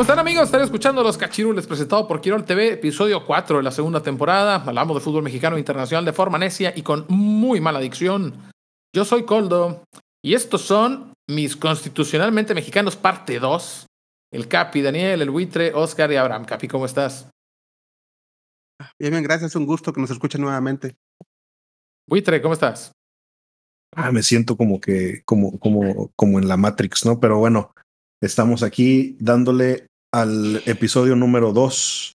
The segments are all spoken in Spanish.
¿Cómo están amigos? Están escuchando Los Cachirules presentado por Quirol TV, episodio 4 de la segunda temporada. Hablamos de fútbol mexicano internacional de forma necia y con muy mala dicción. Yo soy Coldo y estos son mis constitucionalmente mexicanos parte 2. El Capi, Daniel, el Buitre, Oscar y Abraham. Capi, ¿cómo estás? Bien, bien, gracias. Un gusto que nos escuchen nuevamente. Buitre, ¿cómo estás? Ah, me siento como que, como, como, como en la Matrix, ¿no? Pero bueno, estamos aquí dándole al episodio número 2.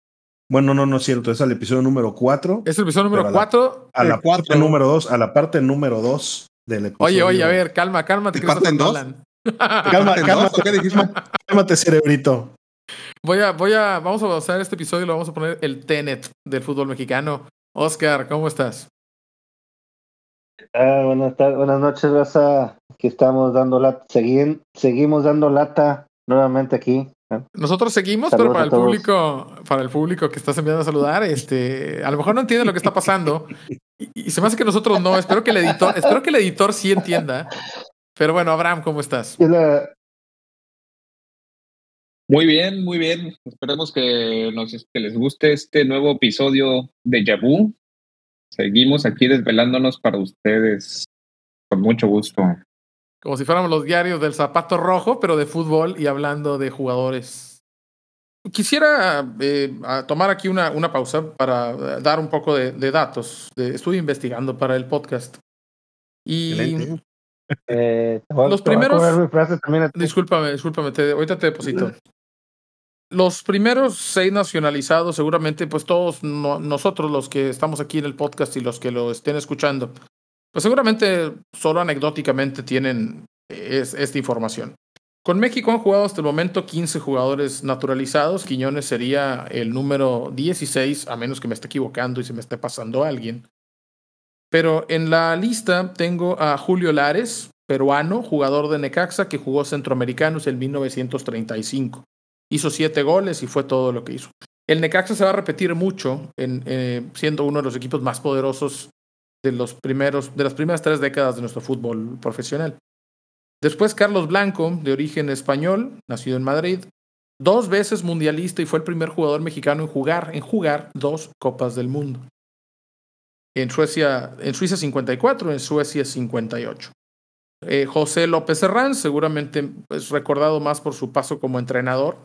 Bueno, no, no es cierto, es al episodio número 4. Es el episodio número 4. A la, a la parte número 2, a la parte número 2 del episodio. Oye, oye, a ver, calma, cálmate. ¿Te parten dos? Calma, cálmate, ¿qué dijiste? Cálmate, cerebrito. Voy a, voy a, vamos a hacer este episodio y lo vamos a poner el Tenet del fútbol mexicano. Oscar, ¿cómo estás? Ah, buenas, tardes, buenas noches, Raza. Aquí estamos dando lata, seguimos, seguimos dando lata nuevamente aquí. Nosotros seguimos, Saludos pero para el todos. público, para el público que estás enviando a saludar, este, a lo mejor no entiende lo que está pasando. Y, y se me hace que nosotros no. Espero que el editor, espero que el editor sí entienda. Pero bueno, Abraham, ¿cómo estás? Muy bien, muy bien. Esperemos que, nos, que les guste este nuevo episodio de Yabu. Seguimos aquí desvelándonos para ustedes con mucho gusto. Como si fuéramos los diarios del zapato rojo, pero de fútbol y hablando de jugadores. Quisiera eh, a tomar aquí una, una pausa para eh, dar un poco de, de datos. De, estuve investigando para el podcast. Y eh, a- Los primeros-. Discúlpame, discúlpame, te- ahorita te deposito. Los primeros seis nacionalizados, seguramente, pues todos no- nosotros los que estamos aquí en el podcast y los que lo estén escuchando, pues seguramente solo anecdóticamente tienen es- esta información. Con México han jugado hasta el momento 15 jugadores naturalizados. Quiñones sería el número 16, a menos que me esté equivocando y se me esté pasando alguien. Pero en la lista tengo a Julio Lares, peruano, jugador de Necaxa que jugó Centroamericanos en 1935. Hizo siete goles y fue todo lo que hizo. El Necaxa se va a repetir mucho, en, eh, siendo uno de los equipos más poderosos de, los primeros, de las primeras tres décadas de nuestro fútbol profesional. Después Carlos Blanco, de origen español, nacido en Madrid, dos veces mundialista y fue el primer jugador mexicano en jugar, en jugar dos Copas del Mundo. En Suecia, en Suiza 54, en Suecia 58. Eh, José López Herrán, seguramente es recordado más por su paso como entrenador,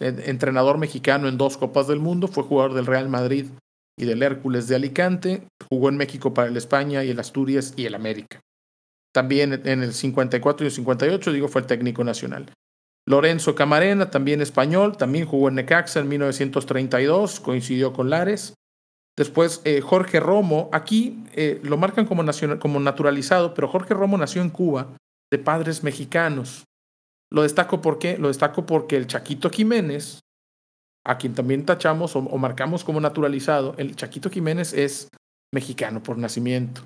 entrenador mexicano en dos Copas del Mundo, fue jugador del Real Madrid y del Hércules de Alicante, jugó en México para el España y el Asturias y el América. También en el 54 y el 58, digo, fue el técnico nacional. Lorenzo Camarena, también español, también jugó en Necaxa en 1932, coincidió con Lares. Después eh, Jorge Romo, aquí eh, lo marcan como, nacional, como naturalizado, pero Jorge Romo nació en Cuba de padres mexicanos. Lo destaco porque lo destaco porque el Chaquito Jiménez, a quien también tachamos o, o marcamos como naturalizado, el Chaquito Jiménez es mexicano por nacimiento.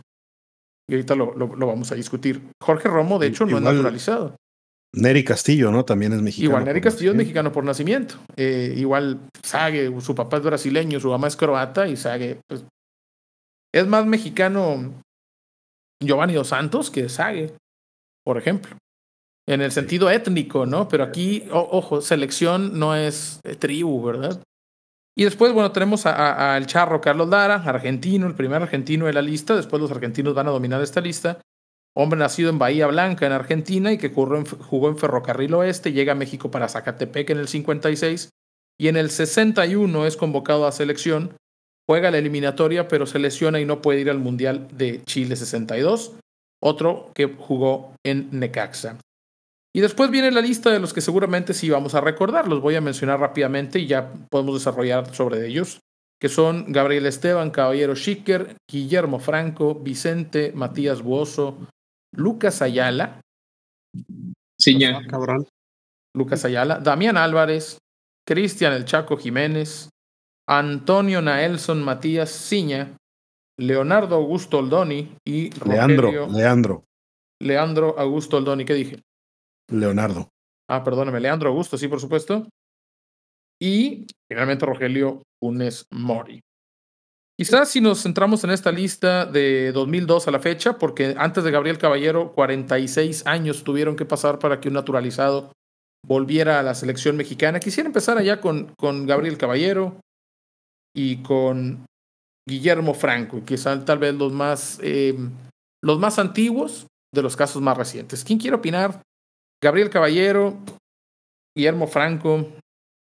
Y ahorita lo, lo, lo vamos a discutir. Jorge Romo, de hecho, no es naturalizado. Neri Castillo, ¿no? También es mexicano. Igual Nery Castillo es mexicano por nacimiento. Eh, igual Sague, su papá es brasileño, su mamá es croata y Sague, pues, es más mexicano Giovanni Dos Santos que Sague, por ejemplo. En el sentido étnico, ¿no? Pero aquí, o- ojo, selección no es eh, tribu, ¿verdad? Y después, bueno, tenemos al charro Carlos Lara, argentino, el primer argentino de la lista. Después los argentinos van a dominar esta lista hombre nacido en Bahía Blanca, en Argentina, y que jugó en, jugó en Ferrocarril Oeste, llega a México para Zacatepec en el 56, y en el 61 es convocado a selección, juega la eliminatoria, pero se lesiona y no puede ir al Mundial de Chile 62, otro que jugó en Necaxa. Y después viene la lista de los que seguramente sí vamos a recordar, los voy a mencionar rápidamente y ya podemos desarrollar sobre ellos, que son Gabriel Esteban, Caballero Schicker, Guillermo Franco, Vicente, Matías Buoso, Lucas Ayala, Ciña. Ah, cabrón. Lucas Ayala, Damián Álvarez, Cristian El Chaco Jiménez, Antonio Naelson Matías Ciña, Leonardo Augusto Oldoni y Leandro, Rogelio Leandro, Leandro Augusto Oldoni. ¿Qué dije? Leonardo. Ah, perdóname, Leandro Augusto, sí, por supuesto. Y finalmente Rogelio Funes Mori. Quizás si nos centramos en esta lista de 2002 a la fecha, porque antes de Gabriel Caballero, 46 años tuvieron que pasar para que un naturalizado volviera a la selección mexicana. Quisiera empezar allá con, con Gabriel Caballero y con Guillermo Franco, que son tal vez los más, eh, los más antiguos de los casos más recientes. ¿Quién quiere opinar? Gabriel Caballero, Guillermo Franco,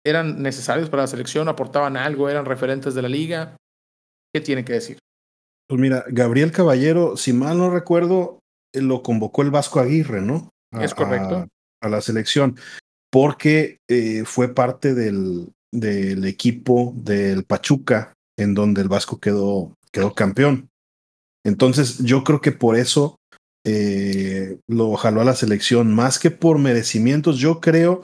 ¿eran necesarios para la selección? ¿Aportaban algo? ¿Eran referentes de la liga? ¿Qué tiene que decir? Pues mira, Gabriel Caballero, si mal no recuerdo, eh, lo convocó el Vasco Aguirre, ¿no? A- Es correcto. A, a la selección, porque eh, fue parte del, del equipo del Pachuca, en donde el Vasco quedó, quedó campeón. Entonces, yo creo que por eso eh, lo jaló a la selección, más que por merecimientos, yo creo,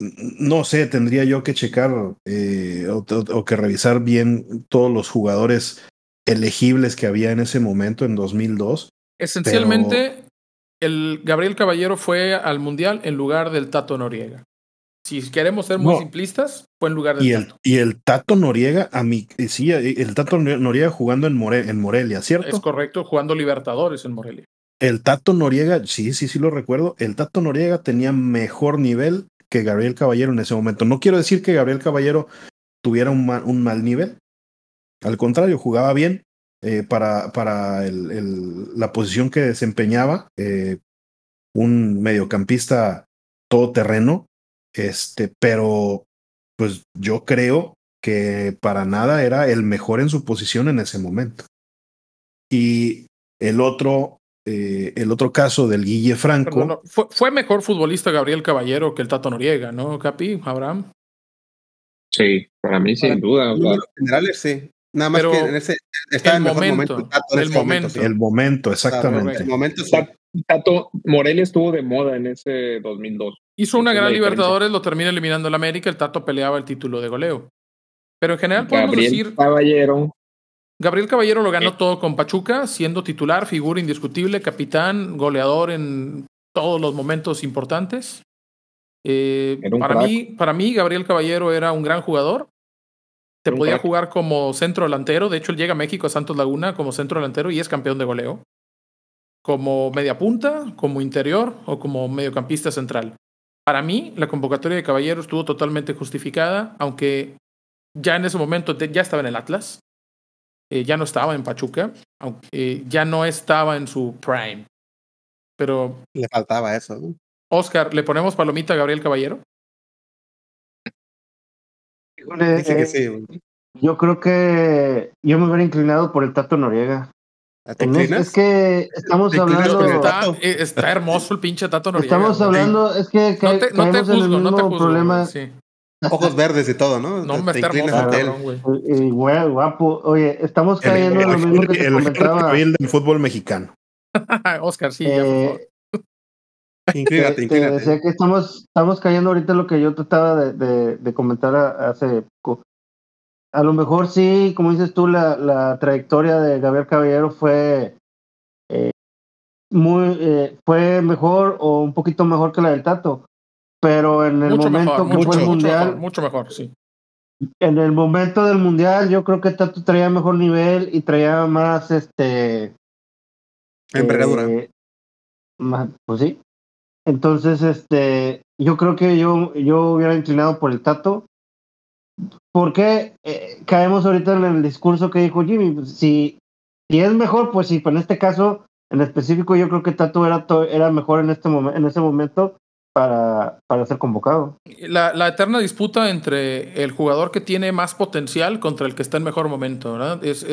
no sé, tendría yo que checar eh, o, que revisar bien todos los jugadores elegibles que había en ese momento, en 2002. Esencialmente, el Gabriel Caballero fue al Mundial en lugar del Tato Noriega. Si queremos ser muy No. simplistas, fue en lugar del Y el, Tato. y el Tato Noriega, a mí, eh, sí, el Tato Noriega jugando en, More- en Morelia, ¿cierto? Es correcto, jugando Libertadores en Morelia. El Tato Noriega, sí, sí, sí lo recuerdo. El Tato Noriega tenía mejor nivel que Gabriel Caballero en ese momento. No quiero decir que Gabriel Caballero tuviera un, ma- un mal nivel. Al contrario, jugaba bien eh, para, para la posición que desempeñaba. eh, un mediocampista todoterreno. Este, pero pues yo creo que para nada era el mejor en su posición en ese momento. Y el otro, eh, el otro caso del Guille Franco. Perdón, no, fue, fue mejor futbolista Gabriel Caballero que el Tato Noriega, ¿no, Capi? Abraham. Sí, para mí sin Para- duda. sea, Números generales, sí. Nada más Pero que en ese estaba el en mejor momento, momento. el Tato en el ese momento. sí. El momento, exactamente. el momento. Ta- Tato Morelia estuvo de moda en ese 2002. Hizo una gran. Libertadores, lo termina eliminando el América, el Tato peleaba el título de goleo. Pero en general podemos Gabriel decir, Caballero. Gabriel Caballero lo ganó Sí. todo con Pachuca, siendo titular, figura indiscutible, capitán, goleador en todos los momentos importantes. Eh, para, crack. mí, para mí, Gabriel Caballero era un gran jugador. Te podía crack. jugar como centro delantero. De hecho, él llega a México a Santos Laguna como centro delantero y es campeón de goleo. Como media punta, como interior o como mediocampista central. Para mí, la convocatoria de Caballero estuvo totalmente justificada, aunque ya en ese momento ya estaba en el Atlas, eh, ya no estaba en Pachuca, aunque eh, ya no estaba en su prime. Pero, Le faltaba eso. ¿no? Oscar, ¿le ponemos palomita a Gabriel Caballero? Híjole, Dice que eh, sí. Yo creo que yo me hubiera inclinado por el Tato Noriega. ¿Te En es, que estamos ¿Te inclinas hablando, Está, está hermoso el pinche Tato Noriega. estamos hablando, es que No te, no te caemos en el juzgo, no te juzgo. problema. sí. Ojos verdes y todo, ¿no? No, me está güey. Y, güey, guapo. Oye, estamos cayendo en lo el, mismo que te el comentaba. Del fútbol mexicano. Oscar, sí, ya, por favor. Eh, Inclínate, te, decía que estamos, estamos cayendo ahorita en lo que yo trataba de, de, de comentar a- hace poco. A lo mejor sí, como dices tú, la, la trayectoria de Gabriel Caballero fue eh, muy eh, fue mejor o un poquito mejor que la del Tato. Pero en el Mucho momento mejor, que mucho, fue el mucho mundial, mejor, mucho mejor, sí. en el momento del mundial, yo creo que Tato traía mejor nivel y traía más este Envergadura. eh, más- pues sí. Entonces, este, yo creo que yo, yo hubiera inclinado por el Tato. Porque eh, caemos ahorita en el discurso que dijo Jimmy. Pues, si, si es mejor, pues sí, pero en este caso, en específico, yo creo que Tato era, to- era mejor en este en ese momento para, para ser convocado. La, la eterna disputa entre el jugador que tiene más potencial contra el que está en mejor momento, ¿verdad? Es,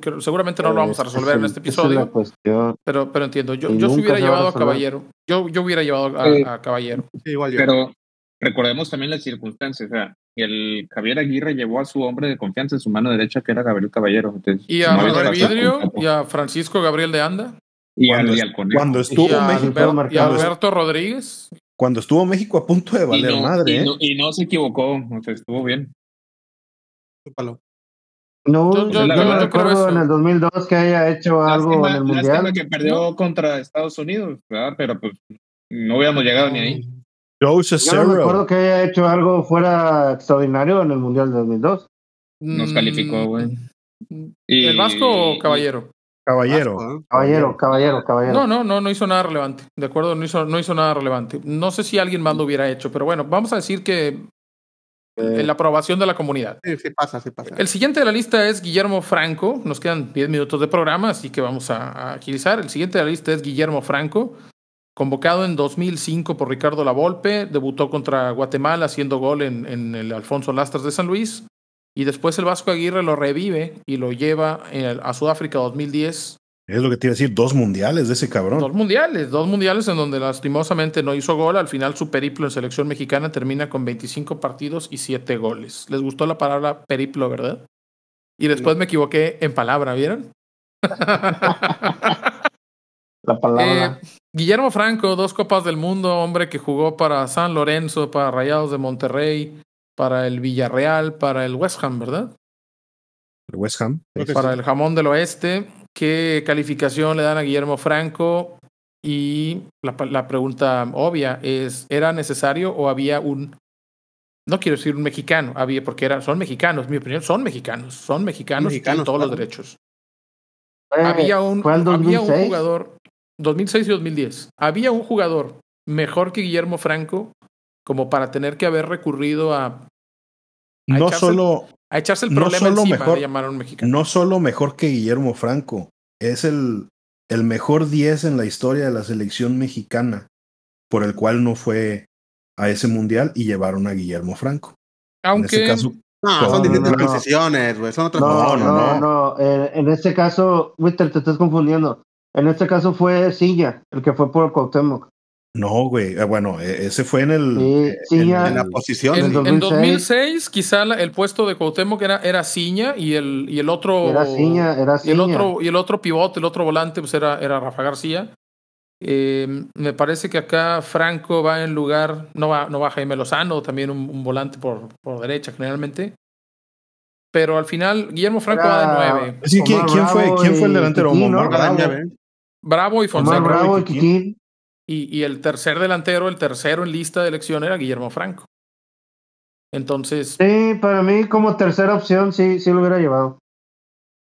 creo- seguramente no lo vamos a resolver es en el- este es la episodio, cuestión. pero, pero entiendo. Yo, Y yo hubiera se va a llevado a resolver. Caballero. Yo, yo hubiera llevado a, Eh, a Caballero. Sí, igual yo. Pero recordemos también las circunstancias. O sea, y el Javier Aguirre llevó a su hombre de confianza en su mano derecha, que era Gabriel Caballero. Entonces, Y a no Vidrio y a Francisco Gabriel de Anda y al, Cuando, y al Conejo. cuando y estuvo a, México, Alber- y a. Alberto Rodríguez. Cuando estuvo México a punto de Y valer no, madre, y, ¿eh? no, y no se equivocó, o sea, estuvo bien. Chúpalo. No, Yo- yo, yo- no recuerdo eso. en el 2002 que haya hecho algo Lástima, en el Mundial. que perdió contra Estados Unidos, ¿verdad? Pero pues no hubiéramos llegado ni ahí. Yo no recuerdo que haya hecho algo fuera extraordinario en el Mundial de 2002. Nos calificó, güey. Y- ¿El Vasco o Caballero? Caballero. Vasco, ¿eh? Caballero, caballero, caballero. No, no, no, no hizo nada relevante. De acuerdo, no hizo, no hizo nada relevante. No sé si alguien más lo hubiera hecho, pero bueno, vamos a decir que Eh, la aprobación de la comunidad. Sí, sí pasa, sí pasa. El siguiente de la lista es Guillermo Franco. Nos quedan 10 minutos de programa, así que vamos a, a agilizar. El siguiente de la lista es Guillermo Franco, convocado en 2005 por Ricardo Lavolpe. Debutó contra Guatemala haciendo gol en, en el Alfonso Lastras de San Luis. Y después el Vasco Aguirre lo revive y lo lleva eh, a Sudáfrica 2010. Es lo que te iba a decir, dos mundiales de ese cabrón. Dos mundiales, dos mundiales en donde lastimosamente no hizo gol. Al final su periplo en selección mexicana termina con 25 partidos y 7 goles. Les gustó la palabra periplo, ¿verdad? Y después me equivoqué en palabra, ¿vieron? La palabra. Eh, Guillermo Franco, dos copas del mundo, hombre que jugó para San Lorenzo, para Rayados de Monterrey, para el Villarreal, para el West Ham, ¿verdad? El West Ham. Para el jamón del oeste. ¿Qué calificación le dan a Guillermo Franco? Y la, la pregunta obvia es, ¿era necesario o había un, no quiero decir un mexicano, había, porque era, son mexicanos, mi opinión, son mexicanos, son mexicanos, y tienen Mexicanos, todos los derechos. Eh, había un, había un 2006. jugador, 2006 y 2010, había un jugador mejor que Guillermo Franco como para tener que haber recurrido a No echarse- solo, a echarse el No problema solo encima mejor- de llamar a un mexicano. no solo mejor que Guillermo Franco, es el, el mejor 10 en la historia de la selección mexicana, por el cual no fue a ese mundial y llevaron a Guillermo Franco. Aunque, En ese caso, No, No, son distintas no, no. posiciones, güey. Son otras No, No, no, no, no. Eh, en este caso, Witter, te estás confundiendo. En este caso fue Silla, el que fue por Cuauhtémoc. No, güey. eh, bueno, eh, ese fue en el. Sí, eh, sí, en ya. En la posición. En, En sí. en 2006. 2006, quizá la- el puesto de Cuauhtémoc era, era Ciña y el, y el otro. Era Ciña, era y el Ciña. otro Y el otro pivote, el otro volante, pues era, era Rafa García. Eh, me parece que acá Franco va en lugar. No va, no va Jaime Lozano, también un, un volante por, por derecha generalmente. Pero al final, Guillermo Franco Era- va de nueve. Sí, ¿quién, fue, ¿quién fue el delantero? Bravo. y Omar Fonseca. Bravo y y Kikín. Y, y el tercer delantero, el tercero en lista de elección era Guillermo Franco. Entonces, Sí, para mí como tercera opción sí, sí lo hubiera llevado.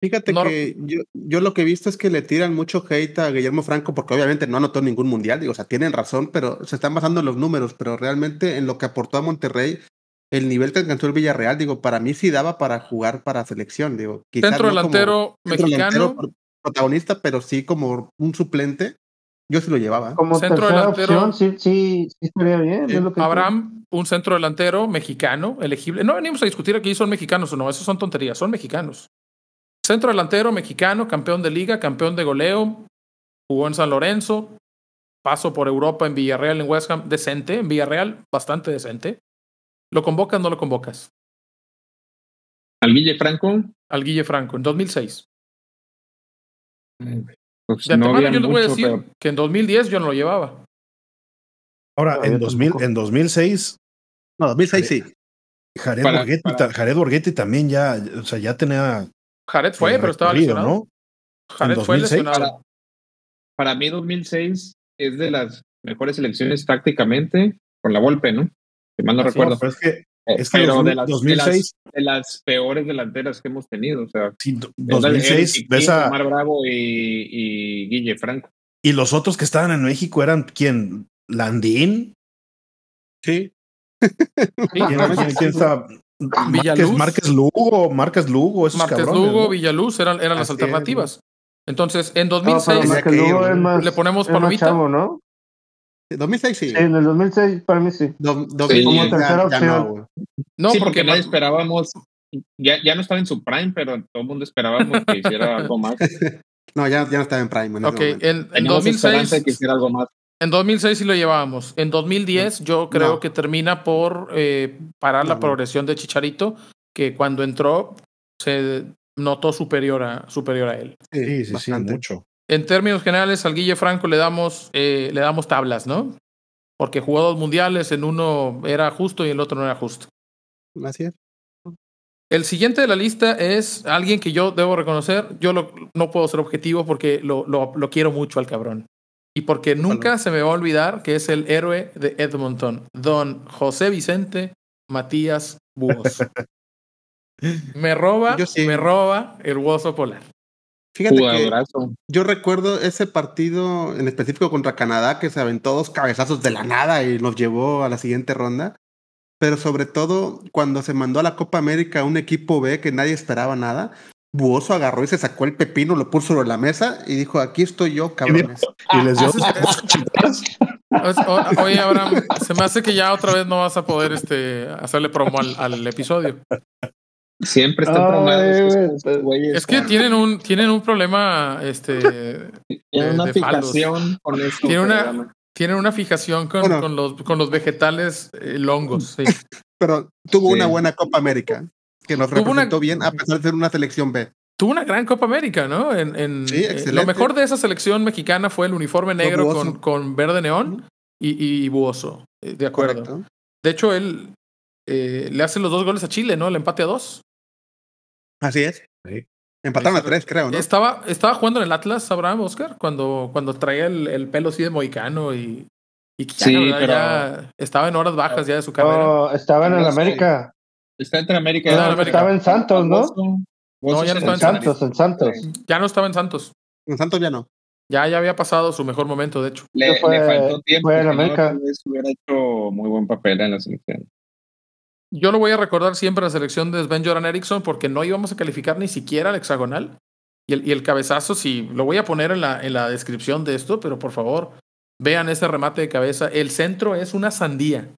Fíjate No- que yo, yo lo que he visto es que le tiran mucho hate a Guillermo Franco porque obviamente no anotó ningún mundial, digo, o sea, tienen razón, pero se están basando en los números, pero realmente en lo que aportó a Monterrey, el nivel que alcanzó el Villarreal, digo, para mí sí daba para jugar para selección, digo. quizás centro no como delantero centro mexicano. delantero protagonista, pero sí como un suplente, yo sí lo llevaba. Como Centro delantero. opción sí, sí, sí estaría bien. Sí. es lo que Abraham, un centro delantero mexicano, elegible. No venimos a discutir aquí si son mexicanos o no, eso son tonterías, son mexicanos. Centro delantero mexicano, campeón de liga, campeón de goleo, jugó en San Lorenzo, paso por Europa en Villarreal, en West Ham, decente, en Villarreal, bastante decente. ¿Lo convocas o no lo convocas? Al Guille Franco, Al Guille Franco, en 2006. Pues De no antemano yo les voy a decir pero que en 2010 yo no lo llevaba. Ahora, No, en, yo 2000, tampoco. en 2006, No, 2006 sí. Jared, Para- Borghetti, para- Jared Borghetti también ya, o sea, ya tenía. Jared fue, eh, pero estaba lesionado. ¿no? Jared fue 2006. lesionado. para mí 2006 es de las mejores elecciones tácticamente con la Volpe, ¿no? Si mal no Así recuerdo. No, pero es que, Eh, es que pero 2000 de, las, 2006, de, las, de las peores delanteras que hemos tenido. O sea, sí, do- es la de 2006, Eric ves a- Omar Bravo y, y Guille Franco. y los otros que estaban en México eran quién? Landín. Sí. ¿Quién, quién- quién estaba? Márquez, Villaluz. Márquez Lugo, Márquez Lugo, esos Márquez cabrones. Lugo, ¿no? Villaluz eran, eran las es, alternativas. Entonces, en No, pero 2006 Marca- Márquez Lugo que ir, es más, le ponemos palomita. chavo, ¿no? 2006 sí. Sí, en el 2006 para mí sí. Do- Sí, 2010 como ya- tercera ya opción. no, sí, porque, porque nadie esperábamos, ya, ya no estaba en su prime, pero todo el mundo esperábamos que hiciera algo más. No, ya, ya no estaba en Prime. En ok, en, en Teníamos esperanza 2006, de que hiciera algo más. En 2006 sí lo llevábamos. En 2010 yo creo No. que termina por eh, parar No, la no. progresión de Chicharito, que cuando entró se notó superior a, superior a él. Sí, sí, sí, mucho. En términos generales, al Guille Franco le damos, eh, le damos tablas, ¿no? Porque jugó dos mundiales, en uno era justo y en el otro no era justo. Es. El siguiente de la lista es alguien que yo debo reconocer. Yo lo- no puedo ser objetivo porque lo, lo- lo quiero mucho al cabrón. Y porque nunca se me va a olvidar que es el héroe de Edmonton, don José Vicente Matías Buoso. me roba, sí. me roba el Buoso Polar. Fíjate que yo recuerdo ese partido en específico contra Canadá que se aventó dos cabezazos de la nada y nos llevó a la siguiente ronda. Pero sobre todo cuando se mandó a la Copa América un equipo B que nadie esperaba nada, Buoso agarró y se sacó el pepino, lo puso sobre la mesa y dijo, aquí estoy yo, cabrones. Y les dio O- Oye, Abraham, se me hace que ya otra vez no vas a poder este, hacerle promo al, al episodio. Siempre están Ay, traumados güey. estos güeyes. Es que tienen un, tienen un problema, este, Tienen una de- fijación con esto. Tiene una- programa. tienen una fijación con, Bueno. con los, con los vegetales eh, longos. sí. Pero tuvo Sí. una buena Copa América que nos Tuvo una- representó bien a pesar de ser una selección B. Tuvo una gran Copa América, ¿no? En, en- Sí, eh, excelente. lo mejor de esa selección mexicana fue el uniforme negro con, con verde neón y, y buoso. eh, De acuerdo. Correcto. De hecho, él eh, le hace los dos goles a Chile, ¿no? El empate a dos. Así es. Sí. Empataron a tres, creo, ¿no? Estaba, estaba jugando en el Atlas, Abraham Oscar, cuando, cuando traía el, el pelo así de moicano y, y que ya, Sí, verdad, pero- ya estaba en horas bajas ya de su carrera. No, estaba en el No. América. Está entre América. En América. Estaba en Santos, ¿no? No, ya no es estaba En en Santos, en Santos. Ya no estaba en Santos. En Santos ya no. Ya, ya había pasado su mejor momento, de hecho. Le, Fue- le faltó tiempo. fue en no, América. vez hubiera hecho muy buen papel en la selección. Yo lo voy a recordar siempre a la selección de Sven Joran Eriksson porque no íbamos a calificar ni siquiera al hexagonal. Y el, y el cabezazo, sí, lo voy a poner en la, en la descripción de esto, pero por favor, vean ese remate de cabeza. El centro es una sandía.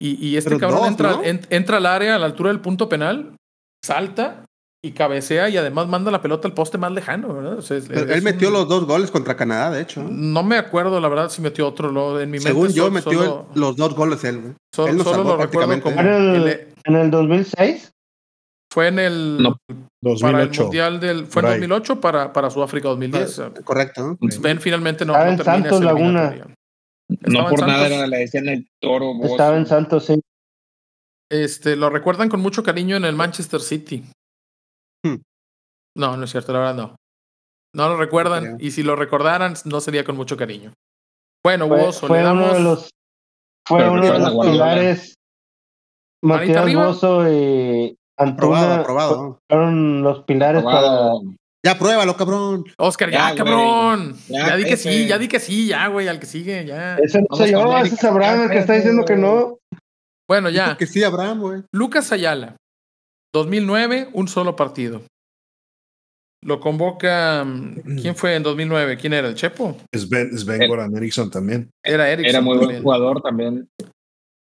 Y, y este Pero cabrón dos, entra, ¿no? en- entra al área a la altura del punto penal, salta y cabecea y además manda la pelota al poste más lejano. ¿verdad? O sea, es- Pero es él metió un- los dos goles contra Canadá, de hecho. ¿no? Me acuerdo, la verdad, si metió otro. Lo, en mi mente Según yo, metió solo, el- los dos goles él, güey. solo- él lo recuerdo prácticamente. como ¿Era el- En el 2006. fue en el No. para el 2008. mundial del fue en por ahí. 2008 para, para Sudáfrica 2010. Correcto. ¿no? Sven finalmente no, Estaba no en termina Santos Laguna. No en por nada era, le decían el toro. Bozo. Estaba en Santos, sí. Este, lo recuerdan con mucho cariño en el Manchester City. No, no es cierto, la verdad no. No lo recuerdan y si lo recordaran no sería con mucho cariño. Bueno, Fue, Bozo, fue le uno damos de los, fue Pero uno de los pilares. Matías. Bozo y Aprobado, Antuna aprobado. fueron los pilares Aprobado. Ya pruébalo, cabrón. Oscar, ya, cabrón. Ya, Ya, di que sí, ya di que sí, ya, güey, al que sigue, ya. para. Ese no soy yo, ese es Abraham el que está diciendo que no. Bueno, ya. Dijo que sí, Abraham, güey. Lucas Ayala, 2009, un solo partido. Lo convoca. mm, ¿Quién fue en 2009? ¿Quién era? ¿El Chepo? Sven, Sven Goran Eriksson también. Era Ericsson. Era muy buen también. jugador también.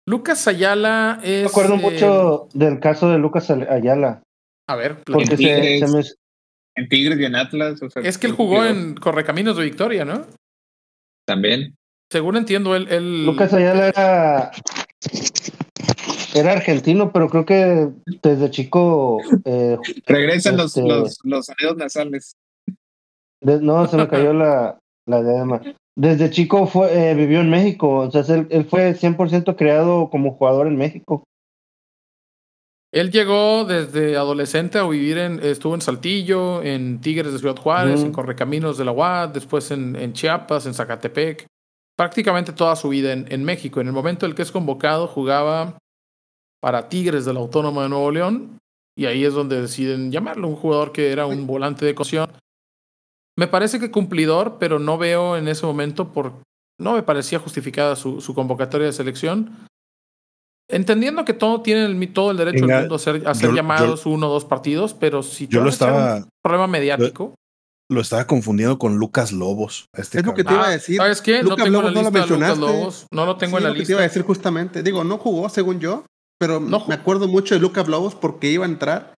Lucas Ayala es. Me acuerdo eh, mucho del caso de Lucas Ayala. A ver, Porque se, Tigres. se me, En Tigres y en Atlas. o sea, es que él jugó en Correcaminos de Victoria, ¿no? También. Según entiendo, él. él Lucas Ayala era era argentino, pero creo que desde chico eh, Regresan los, Este- los, los sonidos nasales. de- no se me cayó la, la diadema. Desde chico fue eh, vivió en México, o sea, él, él fue 100% creado como jugador en México. Él llegó desde adolescente a vivir en. Estuvo en Saltillo, en Tigres de Ciudad Juárez, Ujú. en Correcaminos de la UAD, después en, en Chiapas, en Zacatepec. Prácticamente toda su vida en, en México. En el momento en el que es convocado, jugaba para Tigres de la Autónoma de Nuevo León. Y ahí es donde deciden llamarlo, un jugador que era un volante de cocción. Me parece que cumplidor, pero no veo en ese momento por. No me parecía justificada su, su convocatoria de selección. Entendiendo que todo tiene el, todo el derecho Venga, del mundo a ser, a ser yo- llamados uno o dos partidos, pero si Yo lo estaba, un problema mediático, lo estaba confundiendo con Lucas Lobos. Este Es lo que te iba a Ah, decir. ¿Sabes qué? Lucas no tengo en Lobos la no lo lista a Lucas mencionaste. Lobos. No lo tengo Sí, en la lo que te lista. iba a decir justamente. Digo, no jugó según yo, pero No me acuerdo mucho de Lucas Lobos porque iba a entrar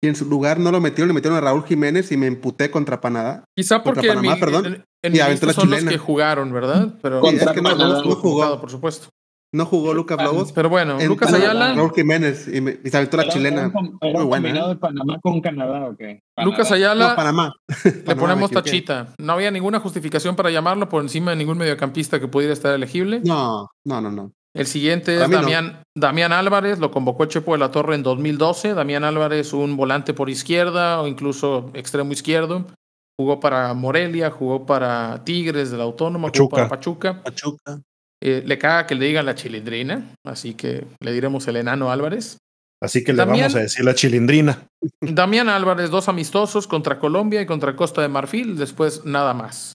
y en su lugar no lo metieron, le metieron a Raúl Jiménez y me emputé contra Panamá. Quizá porque en Panamá, mi- perdón. en- en Y lista la son los chilena. que jugaron, ¿verdad? Pero Sí, es que no, no, no jugó. por supuesto. No jugó Lucas Lobos. Pero bueno, En Lucas Ayala, Raúl Jiménez y, me, y se aventó la Era- chilena. Era un, com- era Muy buena, combinado ¿eh? de Panamá con Canadá, ¿o qué? Lucas. Ayala No, Panamá. le Panamá, ponemos tachita. No había ninguna justificación para llamarlo por encima de ningún mediocampista que pudiera estar elegible. No, no, no, no. El siguiente es no. Damián, Damián Álvarez, lo convocó Chepo de la Torre en 2012. Damián Álvarez, un volante por izquierda o incluso extremo izquierdo. Jugó para Morelia, jugó para Tigres de la Autónoma, jugó para Pachuca. Pachuca. Eh, le caga que le digan la chilindrina, así que le diremos el enano Álvarez. Así que le vamos a decir la chilindrina. Damián Álvarez, dos amistosos contra Colombia y contra Costa de Marfil, después nada más.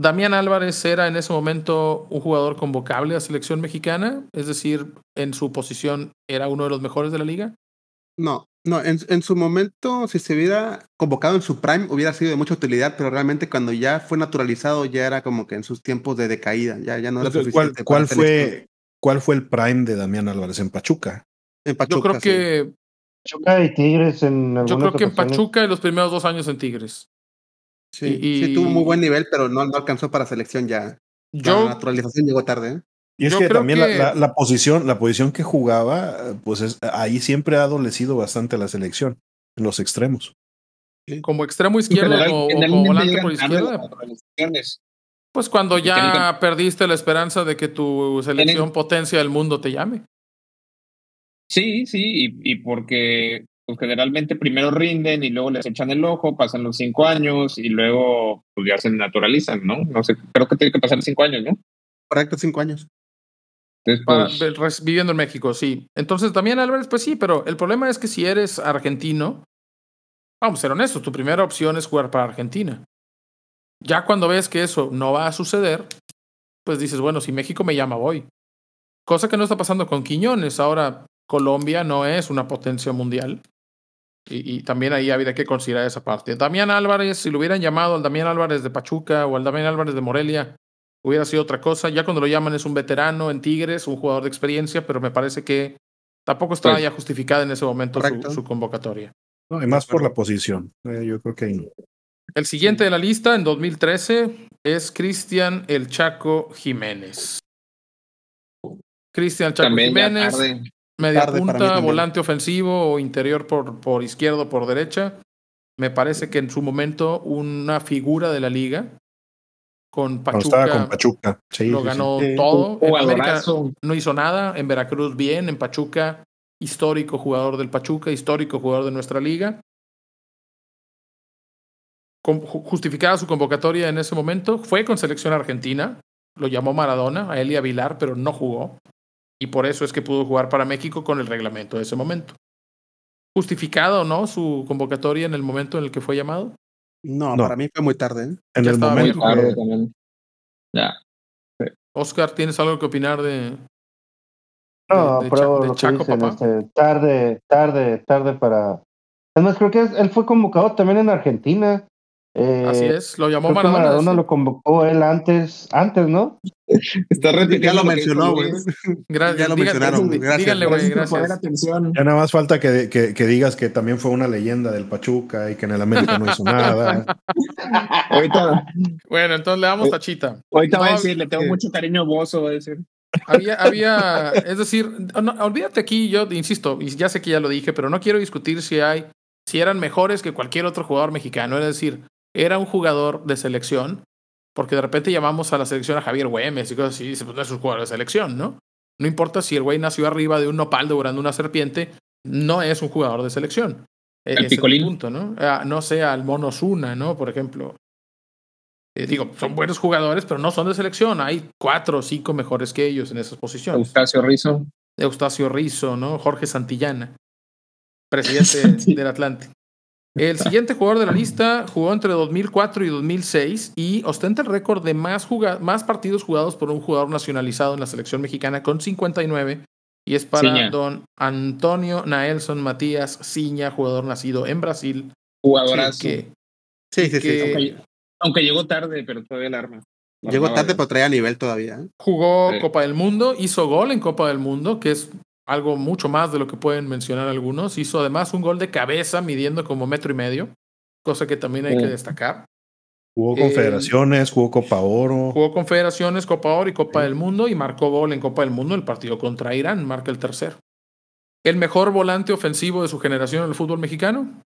Damián Álvarez era en ese momento un jugador convocable a selección mexicana, es decir, en su posición era uno de los mejores de la liga. No, no, en, en su momento, si se hubiera convocado en su prime, hubiera sido de mucha utilidad, pero realmente cuando ya fue naturalizado, ya era como que en sus tiempos de decaída, ya, ya no era ¿Cuál, suficiente. cuál fue, ¿Cuál fue el prime de Damián Álvarez en Pachuca? En Pachuca, Yo creo sí. que Pachuca y Tigres en yo creo que en. Pachuca y los primeros dos años en Tigres. Sí, y- sí, tuvo muy buen nivel, pero no, no alcanzó para selección ya. La Yo naturalización llegó tarde. ¿eh? Y es Yo que también que- La, la- la posición, la posición que jugaba, eh, pues es- ahí siempre ha adolecido bastante la selección, en los extremos. como extremo izquierdo general- o, o generalmente como volante por izquierda, pues cuando ya perdiste la esperanza de que tu selección potencia del mundo te llame. Sí, sí, y, y porque pues, generalmente primero rinden y luego les echan el ojo, pasan los cinco años y luego pues, ya se naturalizan, ¿no? No sé, creo que tiene que pasar cinco años, ¿no? Correcto, cinco años. Entonces, pues, viviendo en México, sí. Entonces, también Álvarez, pues sí, pero el problema es que si eres argentino, vamos a ser honestos, tu primera opción es jugar para Argentina. Ya cuando ves que eso no va a suceder, pues dices, bueno, si México me llama, voy. Cosa que no está pasando con Quiñones. Ahora, Colombia no es una potencia mundial. Y, y también ahí habría que considerar esa parte. Damián Álvarez, si lo hubieran llamado al Damián Álvarez de Pachuca o al Damián Álvarez de Morelia, hubiera sido otra cosa. Ya cuando lo llaman es un veterano en Tigres, un jugador de experiencia, pero me parece que tampoco estaba Pues- ya justificada en ese momento su, su convocatoria. No, y más por la posición. Eh, yo creo que ahí no. El siguiente de la lista, en 2013, es Cristian El Chaco Jiménez. Cristian Chaco también Jiménez. Media tarde para mí punta, volante ofensivo o interior por, por izquierdo por derecha. Me parece que en su momento una figura de la liga. Con Pachuca, con Pachuca. Sí, lo sí, sí. ganó Sí. todo. En América no hizo nada. En Veracruz bien. En Pachuca, histórico jugador del Pachuca, histórico jugador de nuestra liga. Con- justificada su convocatoria en ese momento. Fue con selección argentina. Lo llamó Maradona, a Elia Vilar, pero no jugó. Y por eso es que pudo jugar para México con el reglamento de ese momento. ¿Justificada o no su convocatoria en el momento en el que fue llamado? No, No. para mí fue muy tarde. ¿eh? En Ya el momento. tarde que- también. Ya. Oscar, ¿tienes algo que opinar de, No, de- de pero lo que Chaco, dicen, papá? este, tarde, tarde, tarde para. Además, creo que es- él fue convocado también en Argentina. Eh, Así es, lo llamó Maradona. Maradona lo convocó él antes, antes, ¿no? Está repitiendo Ya lo mencionó, güey. Ya lo díganle- mencionaron, gracias. Díganle, güey, Gracias poner atención. Ya nada más falta que, que- que digas que también fue una leyenda del Pachuca y que en el América no hizo nada. Ahorita, Bueno, entonces le damos tachita. ahorita No, va a decir, le tengo eh, mucho cariño a Bozo, va a decir. Había, había, es decir, no, olvídate aquí, yo insisto, y ya sé que ya lo dije, pero no quiero discutir si hay, si eran mejores que cualquier otro jugador mexicano. Es decir, era un jugador de selección, porque de repente llamamos a la selección a Javier Güemes y cosas así, y dice, pues no es un jugador de selección, ¿no? No importa si el güey nació arriba de un nopal devorando una serpiente, no es un jugador de selección. E- El es picolín. punto, ¿no? Ah, no sea el Mono Zuna, ¿no? Por ejemplo. Eh, digo, son buenos jugadores, pero no son de selección. Hay cuatro o cinco mejores que ellos en esas posiciones. Eustacio Rizzo. Eustacio Rizzo, ¿no? Jorge Santillana, presidente del Atlante. El siguiente jugador de la lista jugó entre 2004 y 2006 y ostenta el récord de más, juga- más partidos jugados por un jugador nacionalizado en la selección mexicana con 59 y es para Ciña. don Antonio Naelson Matías Ciña, jugador nacido en Brasil. Jugadorazo. que- Sí, sí, sí. que Aunque, aunque llegó tarde, pero todavía el arma. La Llegó tarde, pero traía nivel todavía. ¿eh? jugó Sí. Copa del Mundo, hizo gol en Copa del Mundo, que es algo mucho más de lo que pueden mencionar algunos. Hizo además un gol de cabeza midiendo como metro y medio, cosa que también hay que destacar. Jugó Eh, Confederaciones, jugó Copa Oro. Jugó Confederaciones, Copa Oro y Copa del Mundo y marcó gol en Copa del Mundo el partido contra Irán, marca el tercero. El mejor volante ofensivo de su generación en el fútbol mexicano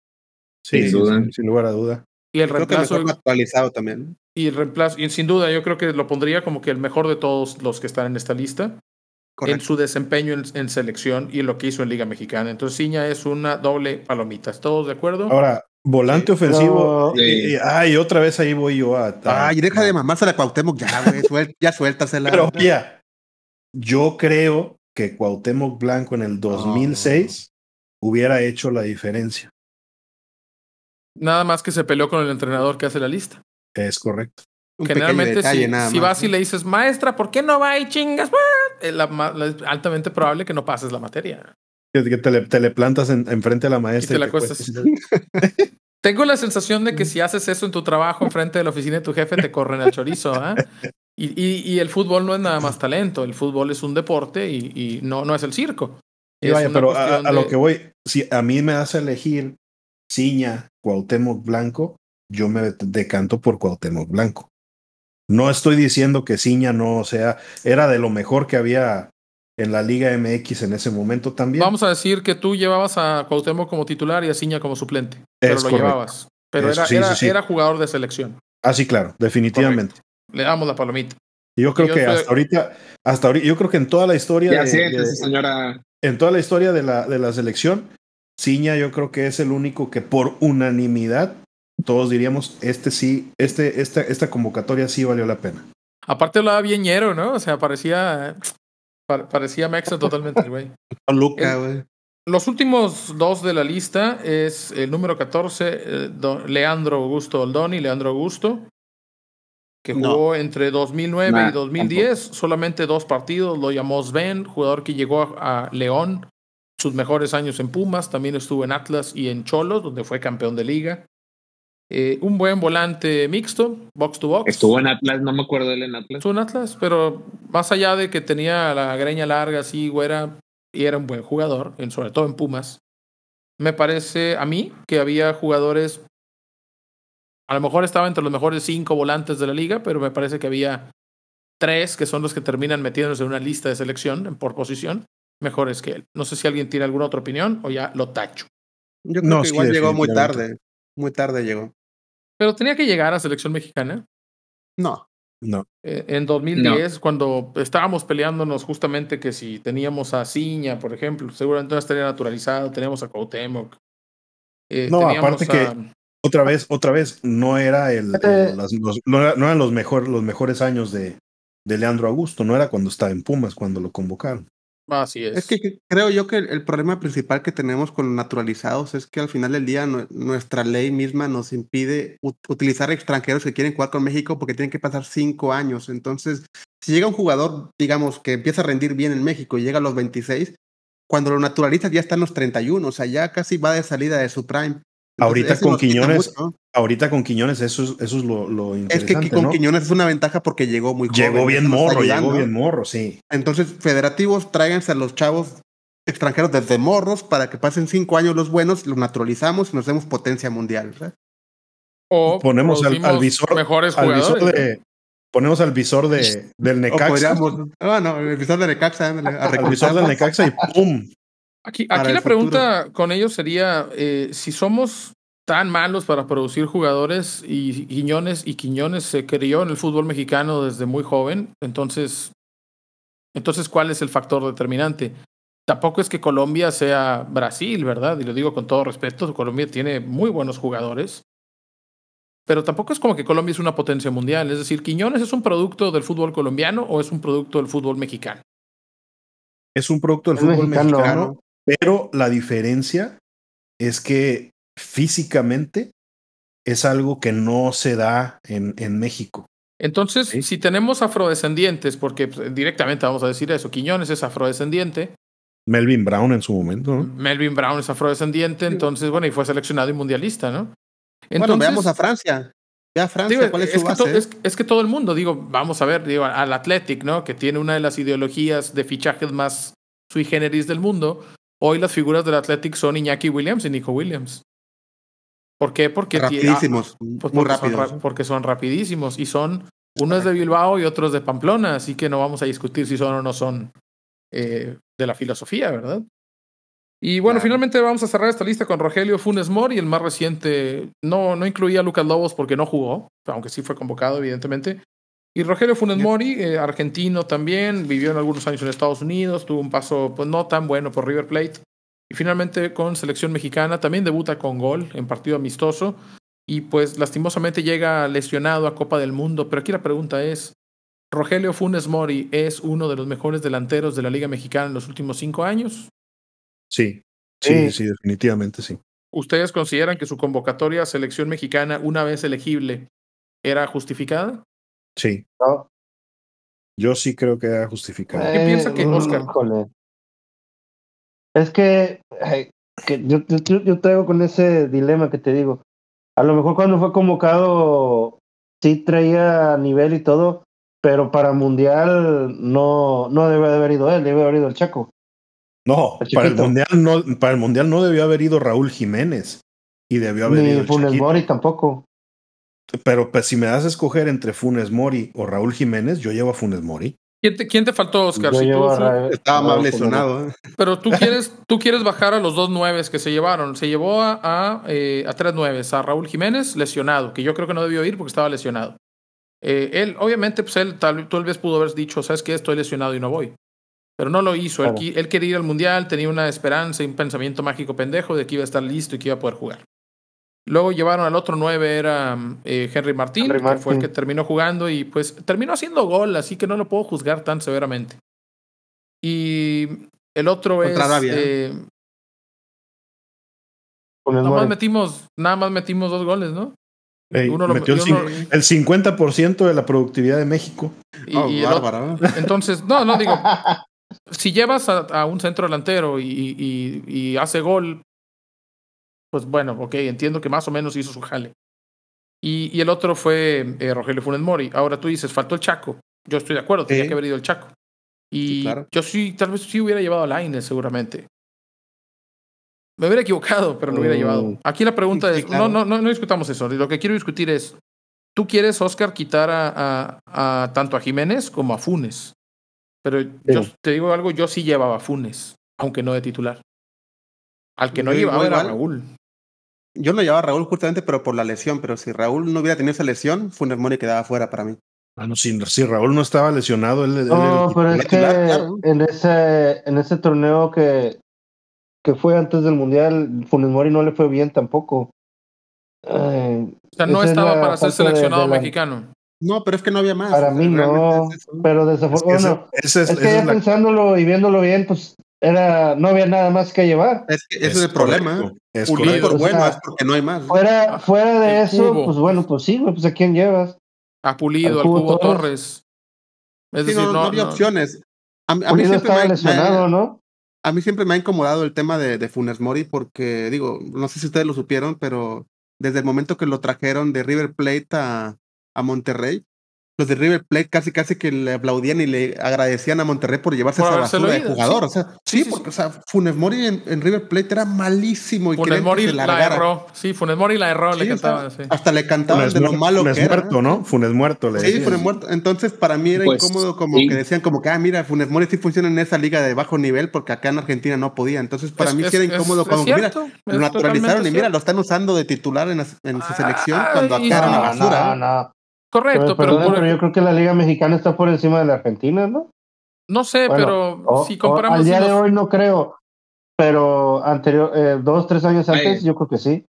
Sí, Sin duda. sin, sin lugar a duda. y el Creo que reemplazo mejor actualizado también. y el reemplazo y sin duda yo creo que lo pondría como que el mejor de todos los que están en esta lista en su desempeño en, en selección y en lo que hizo en Liga Mexicana. Entonces Ciña es una doble palomita. ¿Todos de acuerdo? Ahora, volante Sí. ofensivo. No. y- y- ay, otra vez ahí voy yo a. a- Ay, deja de mamársela a Cuauhtémoc ya, güey. suel- ya suéltasela. Pero ya, yo creo que Cuauhtémoc Blanco en el 2006 hubiera hecho la diferencia. Nada más que se peleó con el entrenador que hace la lista. Es correcto. Un Generalmente, detalle si, nada si más, vas y le dices, maestra, ¿por qué no va y chingas? Eh, la ma- la- es altamente probable que no pases la materia. Que, te, le, te le plantas en, enfrente a la maestra. Y te la te cuestas. cuestas. Tengo la sensación de que si haces eso en tu trabajo, enfrente de la oficina de tu jefe, te corren al chorizo. ¿ah? Y, y- y el fútbol no es nada más talento. El fútbol es un deporte y, y no, no es el circo. Es vaya, pero a, lo que voy, si a mí me das a elegir Ciña, Cuauhtémoc Blanco, yo me decanto por Cuauhtémoc Blanco. No estoy diciendo que Ciña no sea, era de lo mejor que había en la Liga MX en ese momento también. Vamos a decir que tú llevabas a Cuauhtémoc como titular y a Ciña como suplente. Pero Es lo correcto. llevabas. Pero era, sí, era, sí, sí. era jugador de selección. Ah, sí, claro, definitivamente. Le damos la palomita. Yo creo Yo que soy- hasta ahorita, hasta ahorita, yo creo que en toda la historia Ya de- siéntese, de- señora. en toda la historia de la, de la selección, Ciña yo creo que es el único que por unanimidad todos diríamos, este sí, este, esta, esta convocatoria sí valió la pena. Aparte hablaba bien ñero, ¿no? O sea, parecía, pa- parecía Mexa totalmente, güey. Luca, güey. Los últimos dos de la lista es el número 14, eh, Don- Leandro Augusto Oldoni, Leandro Augusto, que No. jugó entre 2009 Nah, y 2010, solamente dos partidos, lo llamó Sven, jugador que llegó a, a León, sus mejores años en Pumas, también estuvo en Atlas y en Cholos, donde fue campeón de liga. Eh, un buen volante mixto, box to box. Estuvo en Atlas, no me acuerdo de él en Atlas. Estuvo en Atlas, pero más allá de que tenía la greña larga, así, güera, y era un buen jugador, en- sobre todo en Pumas, me parece a mí que había jugadores, a lo mejor estaba entre los mejores cinco volantes de la liga, pero me parece que había tres que son los que terminan metiéndose en una lista de selección en- por posición, mejores que él. No sé si alguien tiene alguna otra opinión o ya lo tacho. Yo creo No, que sí, igual llegó muy tarde. Muy tarde llegó. Pero tenía que llegar a selección mexicana. No. No. Eh, En 2010, cuando estábamos peleándonos justamente que si teníamos a Ciña, por ejemplo, seguramente no estaría naturalizado, teníamos a Cuauhtémoc. eh, No, aparte a- Otra vez, otra vez, no era el, Eh. el- las- los, no, era- no eran los, mejor, los mejores años de, de Leandro Augusto, no era cuando estaba en Pumas, cuando lo convocaron. Así es. Es que creo yo que el, problema principal que tenemos con los naturalizados es que al final del día nue- nuestra ley misma nos impide ut- utilizar extranjeros que quieren jugar con México porque tienen que pasar cinco años. Entonces, si llega un jugador, digamos, que empieza a rendir bien en México y llega a los 26, cuando lo naturalizas ya está en los 31, o sea, ya casi va de salida de su prime. Ahorita con Quiñones, mucho. Ahorita con Quiñones, eso es, eso es lo, lo Es interesante. que con ¿no? Quiñones es una ventaja porque llegó muy joven. Llegó bien morro, llegó bien morro, sí. Entonces, federativos, tráiganse a los chavos extranjeros desde morros para que pasen cinco años los buenos, los naturalizamos y nos demos potencia mundial. ¿verdad? o Ponemos al, visor, mejores al jugadores. visor de, ponemos al visor de, del O Necaxa, podríamos, ah, no, el visor de Necaxa, al visor del Necaxa y ¡pum! Aquí, la pregunta con ellos sería eh, si somos tan malos para producir jugadores y Quiñones y Quiñones se crió en el fútbol mexicano desde muy joven, entonces entonces ¿cuál es el factor determinante? Tampoco es que Colombia sea Brasil, ¿verdad? Y lo digo con todo respeto, Colombia tiene muy buenos jugadores. Pero tampoco es como que Colombia es una potencia mundial, es decir, Quiñones es un producto del fútbol colombiano o es un producto del fútbol mexicano. Es un producto del Es fútbol mexicano. mexicano, pero la diferencia es que físicamente es algo que no se da en, en México. Entonces, Sí. si tenemos afrodescendientes, porque pues, directamente vamos a decir eso, Quiñones es afrodescendiente, Melvin Brown en su momento, ¿no? Melvin Brown es afrodescendiente, entonces, bueno, y fue seleccionado y mundialista, ¿no? Bueno, veamos a Francia. Ve a Francia, digo, ¿cuál es, es, su que to- base? es- es que todo el mundo, digo, vamos a ver, digo, al Athletic, ¿no? Que tiene una de las ideologías de fichajes más sui generis del mundo, hoy las figuras del Athletic son Iñaki Williams y Nico Williams. ¿Por qué? Porque, rapidísimos, pues muy porque, rápidos. Son, porque son rapidísimos y son, uno es de Bilbao y otro es de Pamplona, así que no vamos a discutir si son o no son eh, de la filosofía, ¿verdad? Y bueno, Claro. finalmente vamos a cerrar esta lista con Rogelio Funes Mori, el más reciente. No, no incluía a Lucas Lobos porque no jugó, aunque sí fue convocado, evidentemente. Y Rogelio Funes. Mori, eh, argentino también, vivió en algunos años en Estados Unidos, tuvo un paso pues no tan bueno por River Plate. Y finalmente con selección mexicana también debuta con gol en partido amistoso. Y pues lastimosamente llega lesionado a Copa del Mundo. Pero aquí la pregunta es, ¿Rogelio Funes Mori es uno de los mejores delanteros de la Liga Mexicana en los últimos cinco años? Sí, sí, Sí. sí, definitivamente sí. ¿Ustedes consideran que su convocatoria a selección mexicana, una vez elegible, era justificada? Sí, ¿no? yo sí creo que ha justificado. ¿Qué piensa que, Oscar? híjole. Es que, que yo, yo, yo traigo con ese dilema que te digo. A lo mejor cuando fue convocado sí traía nivel y todo, pero para mundial no, no debe de haber ido él, debe haber ido el Chaco. No, El para el mundial no, para el mundial no debió haber ido Raúl Jiménez y debió haber ido Ni Funes. Mori tampoco. Pero pues, si me das a escoger entre Funes Mori o Raúl Jiménez, yo llevo a Funes Mori. ¿Quién te, quién te faltó, Oscar? Yo Si tú- llevo a tú- Ra- Estaba mal lesionado. ¿eh? pero tú quieres, tú quieres bajar a los dos nueves que se llevaron. Se llevó a, a, eh, a tres nueves, a Raúl Jiménez, lesionado, que yo creo que no debió ir porque estaba lesionado. Eh, él, obviamente, pues él tal, tal vez pudo haber dicho, ¿sabes qué? Estoy lesionado y no voy. Pero no lo hizo. Él, Claro. él quería ir al Mundial, tenía una esperanza y un pensamiento mágico pendejo de que iba a estar listo y que iba a poder jugar. Luego llevaron al otro nueve, era eh, Henry Martín, Henry que fue el que terminó jugando y pues terminó haciendo gol, así que no lo puedo juzgar tan severamente. Y el otro es... Arabia. eh, nada, más metimos, nada más metimos dos goles, ¿no? Ey, Uno lo- metió el, uno- el 50% de la productividad de México. Y, Oh, entonces, no, no digo, si llevas a, a un centro delantero y, y- y hace gol, pues bueno, ok, entiendo que más o menos hizo su jale. Y, y el otro fue eh, Rogelio Funes Mori. Ahora tú dices, faltó el Chaco. Yo estoy de acuerdo, tenía Sí. que haber ido el Chaco. Y Sí, claro. yo sí, tal vez sí hubiera llevado a Lainez, seguramente. Me hubiera equivocado, pero lo hubiera Mm. llevado. Aquí la pregunta Sí, es, claro. no, no, no, no discutamos eso. Lo que quiero discutir es, ¿tú quieres, Oscar, quitar a, a- a tanto a Jiménez como a Funes? Pero yo te digo algo, yo sí llevaba a Funes, aunque no de titular. Al que no Yo llevaba era. Raúl. Yo lo llevaba a Raúl justamente, pero por la lesión. Pero si Raúl no hubiera tenido esa lesión, Funes Mori quedaba fuera para mí. Ah, no, si, si Raúl no estaba lesionado, él, No, el pero es que claro. en ese, en ese torneo que, que fue antes del Mundial, Funes Mori no le fue bien tampoco. Eh, O sea, no esa es estaba para ser de- seleccionado de la- mexicano. No, pero es que no había más. Para mí no, es pero Es que desafortunadamente, ese- ese es- que esa ya es la- pensándolo y viéndolo bien, pues era no había nada más que llevar. Es que ese es, el problema. correcto, Es correcto. por O bueno, sea, es porque no hay más. Fuera, fuera de el eso, Cubo. pues bueno, pues sí, güey, pues a quién llevas. A Pulido, Al al Cubo Torres. Torres. Es Sí, decir, no, no, no había no- opciones. A, a mí siempre me ha incomodado el tema de, de Funes Mori porque, digo, no sé si ustedes lo supieron, pero desde el momento que lo trajeron de River Plate a, a Monterrey, los de River Plate casi casi que le aplaudían y le agradecían a Monterrey por llevarse Por esa basura de ido, jugador. sí. O sea, Sí, sí, sí, sí. porque, o sea, Funes Mori en, en River Plate era malísimo y Funes que Mori se la erró. Sí, Funes Mori la erró, le Sí, o sea, cantaba. sí. Hasta le cantaban Funes de lo malo Funes que era. muerto, ¿no? Funes muerto. Le Sí, decían. Funes muerto. Entonces, para mí era Pues, incómodo como sí. que decían como que, ah, mira, Funes Mori sí funciona en esa liga de bajo nivel porque acá en Argentina no podía. Entonces, para Es- mí es- sí era es- incómodo es como que, mira, lo naturalizaron y mira, lo están usando de titular en, su Ah, selección cuando acá era una basura. Correcto, Pero, pero, pero yo creo que la Liga Mexicana está por encima de la Argentina, ¿no? no sé, Bueno, pero O- si comparamos al día de hoy no creo, pero anterior, eh, dos, tres años antes, yo creo que sí.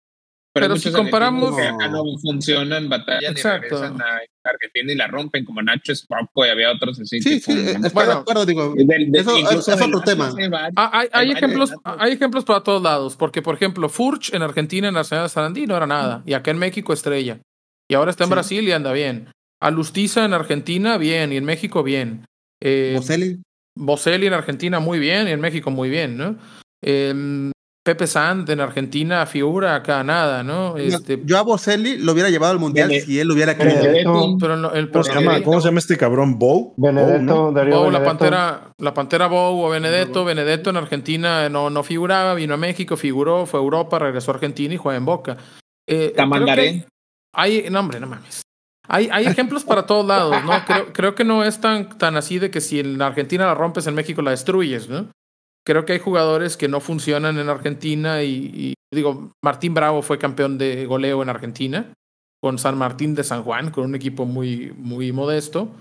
Pero hay si comparamos- que acá no funcionan, batallan Exacto. y regresan a Argentina y la rompen, como Nacho Spopo y había otros así. Sí, sí, estoy Bueno, de acuerdo, digo. del- de- eso- incluso es otro tema. varios- Ah, hay, hay ejemplos, hay ejemplos para todos lados, porque por ejemplo, Furch en Argentina, en Arsenal de Sarandí no era nada, y acá en México estrella, y ahora está en Sí. Brasil y anda bien. Alustiza en Argentina bien, y en México bien. Eh, Boselli. Boselli en Argentina muy bien, y en México muy bien, ¿no? Eh, Pepe Sand en Argentina figura acá nada, ¿no? Este, Yo a Boselli lo hubiera llevado al mundial Bene- si él hubiera querido. Pero lo- el ¿Cómo se, llama, ¿Cómo se llama este cabrón? Bow. Benedetto, Bow, ¿no? Darío Bow, la pantera, la pantera Bow o Benedetto, Benedetto en Argentina no, no figuraba, vino a México, figuró, fue a Europa, regresó a Argentina y juega en Boca. Eh, Tamandaré. Hay, no hombre, no mames. Hay, hay ejemplos para todos lados, ¿no? Creo, creo que no es tan, tan así de que si en Argentina la rompes, en México la destruyes, ¿no? Creo que hay jugadores que no funcionan en Argentina y, y, digo, Martín Bravo fue campeón de goleo en Argentina con San Martín de San Juan, con un equipo muy, muy modesto.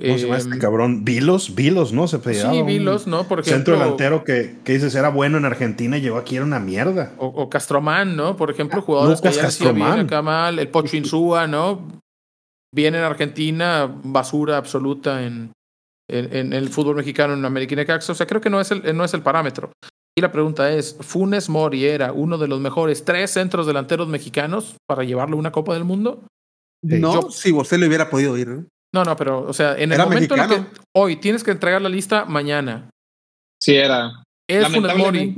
¿Cómo se llama Eh, este cabrón? Vilos, Vilos, ¿no? Se apellidaba, Sí, Vilos, ¿no? Por ejemplo. Centro delantero que, que dices era bueno en Argentina y llegó aquí era una mierda. O, o Castromán, ¿no? Por ejemplo, jugadores Lucas que ya decía bien Castromán. acá mal, el Pocho Insúa, ¿no? Viene en Argentina, basura absoluta en, en, en el fútbol mexicano en América y. O sea, creo que no es, el, no es el parámetro. Y la pregunta es, ¿Funes Mori era uno de los mejores tres centros delanteros mexicanos para llevarlo a una Copa del Mundo? Sí. No, Yo- si Boselli hubiera podido ir. ¿no? No, no, pero, o sea, en el Era momento en el que hoy tienes que entregar la lista mañana. Sí, era. Es Funes Mori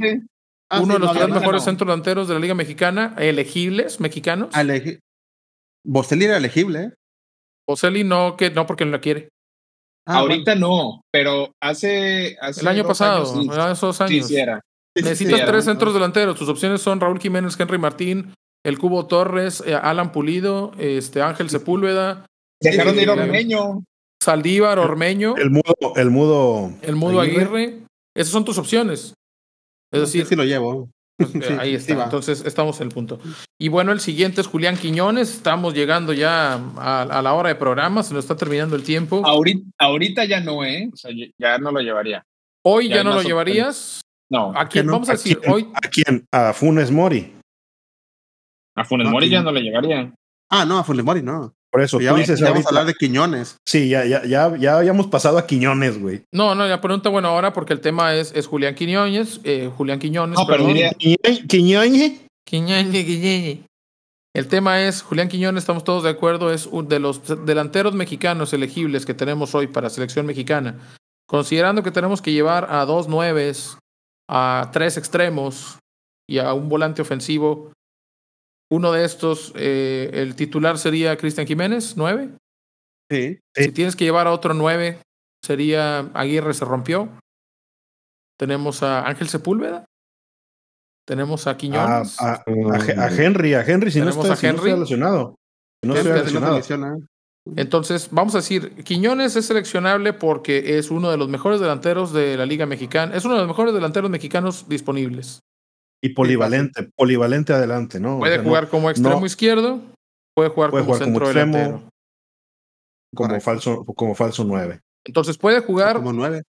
Ah, uno sí, de los no, tres mejores no. centros delanteros de la Liga Mexicana, elegibles mexicanos. no. Elegi- Boselli era elegible, ¿eh? Boselli no, que no porque no la quiere. Ah, ahorita no, pero hace, hace El año pasado, años sí. esos Sí, años. sí era. Sí, sí, Necesitas tres era, centros ¿no? delanteros. Tus opciones son Raúl Jiménez, Henry Martín, el Cubo Torres, eh, Alan Pulido, este Ángel Sepúlveda, Dejaron de ir sí, Ormeño. Saldívar, Ormeño, El mudo, el mudo. el Mudo Aguirre. Esas son tus opciones. Es Sí, decir, sí lo llevo. pues, sí, ahí sí está. Entonces estamos en el punto. Y bueno, el siguiente es Julián Quiñones. Estamos llegando ya a, a la hora de programa. Se nos está terminando el tiempo. Ahorita, ahorita ya no, ¿eh? O sea, ya- no lo llevaría. Hoy ya no lo llevarías. No, ¿A quién? no? Vamos a ¿A decir, quién? hoy ¿A quién? A Funes Mori. a Funes Ah, Mori sí. ya no le llegaría. Ah, no, a Funes Mori no. Por eso, Ya, tú dices ya vamos a hablar de Quiñones. Sí, ya, ya, ya, ya habíamos pasado a Quiñones, güey. No, no, la pregunta, bueno, ahora porque el tema es, es Julián Quiñones, eh, Julián Quiñones, No, pero perdón. Quiñones. Quiñones, Quiñones. El tema es, Julián Quiñones, estamos todos de acuerdo, es un de los delanteros mexicanos elegibles que tenemos hoy para selección mexicana. Considerando que tenemos que llevar a dos nueves, a tres extremos y a un volante ofensivo, uno de estos, eh, el titular sería Cristian Jiménez, nueve. Sí. Sí. Si tienes que llevar a otro nueve, sería Aguirre se rompió. Tenemos a Ángel Sepúlveda. Tenemos a Quiñones. a, a, a Henry, a Henry, si no está, a si no Henry. lesionado. Si no se lesionado. menciona. Entonces, vamos a decir, Quiñones es seleccionable porque es uno de los mejores delanteros de la Liga Mexicana. Es uno de los mejores delanteros mexicanos disponibles. Y polivalente, polivalente adelante, ¿no? O Puede no jugar como extremo no- izquierdo, puede jugar Puede como jugar como centro extremo. delantero. como Correcto. falso, como falso 9. Entonces, puede jugar Como nueve.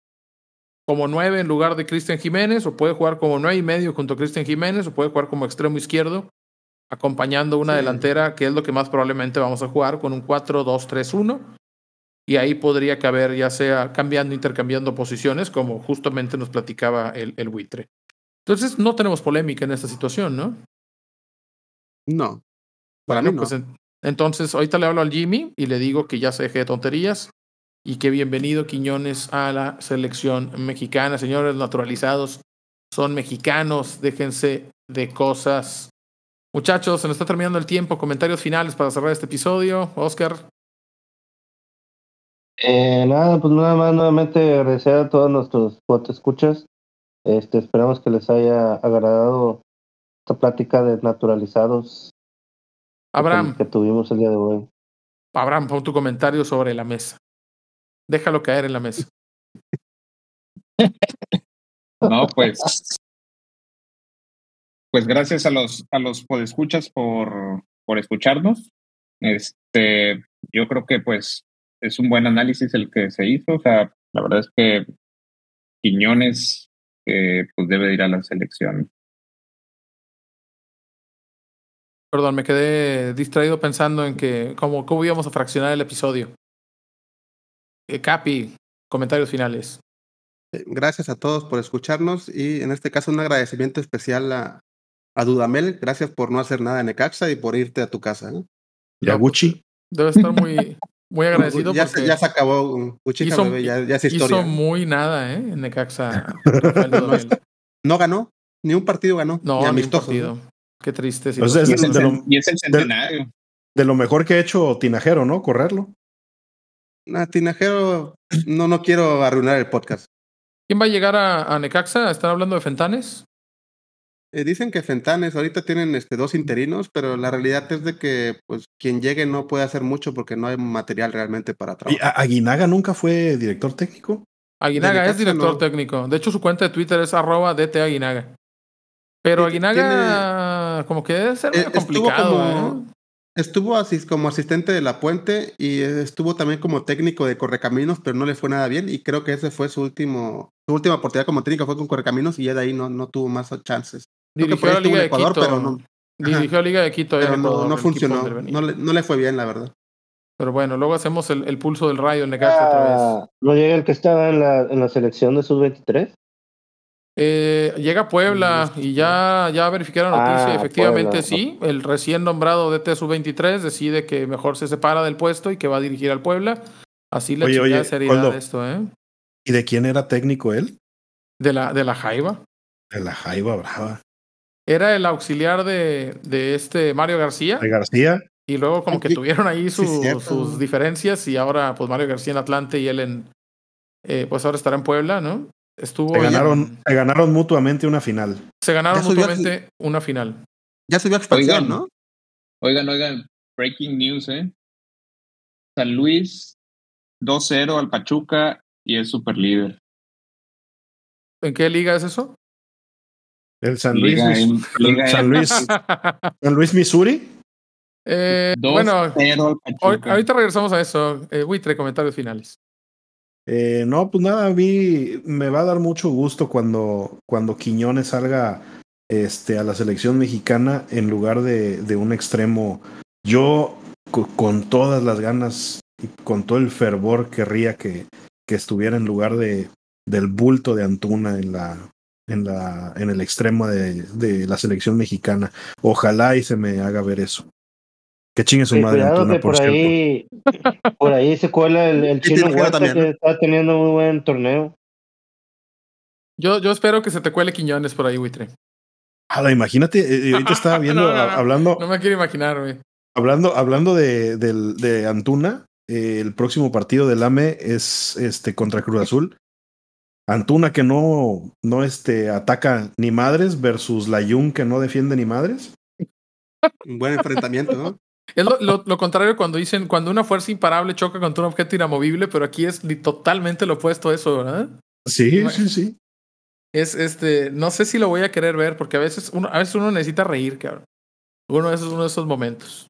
como nueve en lugar de Cristian Jiménez, o puede jugar como nueve y medio junto a Cristian Jiménez, o puede jugar como extremo izquierdo, acompañando una Sí. delantera, que es lo que más probablemente vamos a jugar, con un 4-2-3-1. Y ahí podría caber, ya sea cambiando, intercambiando posiciones, como justamente nos platicaba el, el buitre. Entonces, no tenemos polémica en esta situación, ¿no? No. Para Bueno, mí no. pues en- entonces, ahorita le hablo al Jimmy y le digo que ya se deje de tonterías y que bienvenido Quiñones a la selección mexicana. Señores naturalizados, son mexicanos, déjense de cosas. Muchachos, se nos está terminando el tiempo. Comentarios finales para cerrar este episodio. Oscar, Eh, nada, pues nada más nuevamente agradecer a todos nuestros escuchas. Este, esperamos que les haya agradado esta plática de naturalizados Abraham, que tuvimos el día de hoy. Abraham, pon tu comentario sobre la mesa. Déjalo caer en la mesa. No, pues. Pues gracias a los, a los podescuchas por, por escucharnos. Este, yo creo que pues es un buen análisis el que se hizo. O sea, la verdad es que Quiñones eh, pues debe de ir a la selección. Perdón, me quedé distraído pensando en que cómo, cómo íbamos a fraccionar el episodio. Eh, Capi, comentarios finales. Eh, Gracias a todos por escucharnos y en este caso un agradecimiento especial a, a Dudamel. Gracias por no hacer nada en Necaxa y por irte a tu casa. ¿eh? Yaguchi. Debe estar muy, muy agradecido ya, porque se, ya se acabó. Cuchita hizo- bebé, ya, ya es hizo muy nada ¿eh? en Necaxa. No ganó, Ni un partido ganó. No, ni ni un amistoso. partido. Qué triste. Pues situación. Y es, el, de lo- y es el centenario. De lo mejor que ha hecho Tinajero, ¿no? Correrlo. Nah, Tinajero, no, no quiero arruinar el podcast. ¿Quién va a llegar a, a Necaxa? ¿Están hablando de Fentanes? Eh, dicen que Fentanes ahorita tienen este, dos interinos, pero la realidad es de que pues quien llegue no puede hacer mucho porque no hay material realmente para trabajar. Aguinaga nunca fue director técnico. Aguinaga es director no. técnico. De hecho, su cuenta de Twitter es arroba DT Aguinaga. Pero Aguinaga, como que debe ser Eh, medio estuvo complicado. como- ¿eh? Estuvo asis- como asistente de La Puente y estuvo también como técnico de Correcaminos, pero no le fue nada bien y creo que ese fue su último su última oportunidad como técnico fue con Correcaminos y ya de ahí no, no tuvo más chances. Que Dirigió por ahí a estuvo Liga de Ecuador, Quito. pero no- Dirigió a Liga de Quito. Pero no, Ecuador, funcionó, no le, no le fue bien la verdad. Pero bueno, luego hacemos el, el pulso del rayo en Necaxa otra vez. Ah, ¿No llega el que estaba en la, en la selección de sub-23? Eh, llega a Puebla y ya, ya verifiqué la noticia. Ah, Efectivamente, Puebla. sí. El recién nombrado DT Sub-23 decide que mejor se separa del puesto y que va a dirigir al Puebla. Así le Oye, chingada oye, seriedad Coldo. de esto, ¿eh? ¿Y de quién era técnico él? De la, de la Jaiba. De la Jaiba Brava. Era el auxiliar de, de este Mario García. De García. Y luego como que Oye, tuvieron ahí su- sus diferencias. Y ahora, pues Mario García en Atlante y él en. eh, pues ahora estará en Puebla, ¿no? Estuvo. Se en- ganaron, se ganaron mutuamente una final. se ganaron a- mutuamente una final. Ya subió a expansión, Oigan. ¿no? Oigan, oigan, breaking news, ¿eh? San Luis 2-0 al Pachuca y es super líder. ¿En qué liga es eso? El San Luis, Liga Mis- M- Liga San Luis, San Luis, Missouri. Eh, 2-0 bueno, hoy- ahorita regresamos a eso. Eh, Buitre, comentarios finales. Eh, no, pues nada, a mí me va a dar mucho gusto cuando, cuando Quiñones salga este, a la selección mexicana en lugar de, de un extremo. Yo co- con todas las ganas y con todo el fervor querría que, que estuviera en lugar de, del bulto de Antuna en la en la en el extremo de, de la selección mexicana. Ojalá y se me haga ver eso. Que chingue su Sí, madre cuidado Antuna, por por ahí, por ahí se cuela el, el chino Huerta que está teniendo muy buen torneo. Yo, yo espero que se te cuele Quiñones por ahí, Buitre. Ala, imagínate, eh, ahorita estaba viendo, No, no, no. hablando, No me quiero imaginar, güey. Hablando, hablando de, del- de Antuna, eh, el próximo partido del AME es este contra Cruz Azul. Antuna que no, no este, ataca ni madres versus Layun que no defiende ni madres. Un buen enfrentamiento, ¿no? Es lo, lo- lo contrario cuando dicen cuando una fuerza imparable choca contra un objeto inamovible, pero aquí es totalmente lo opuesto a eso, ¿verdad? Sí, Bueno. sí, sí. Es este, no sé si lo voy a querer ver, porque a veces uno, a veces uno necesita reír, cabrón. Uno de esos, uno de esos momentos.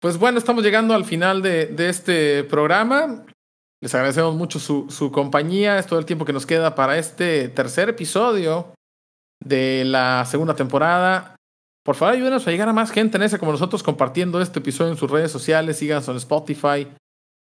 Pues bueno, estamos llegando al final de, de este programa. Les agradecemos mucho su, su compañía. Es todo el tiempo que nos queda para este tercer episodio de la segunda temporada. Por favor, ayúdenos a llegar a más gente en ese como nosotros compartiendo este episodio en sus redes sociales. Síganos en Spotify.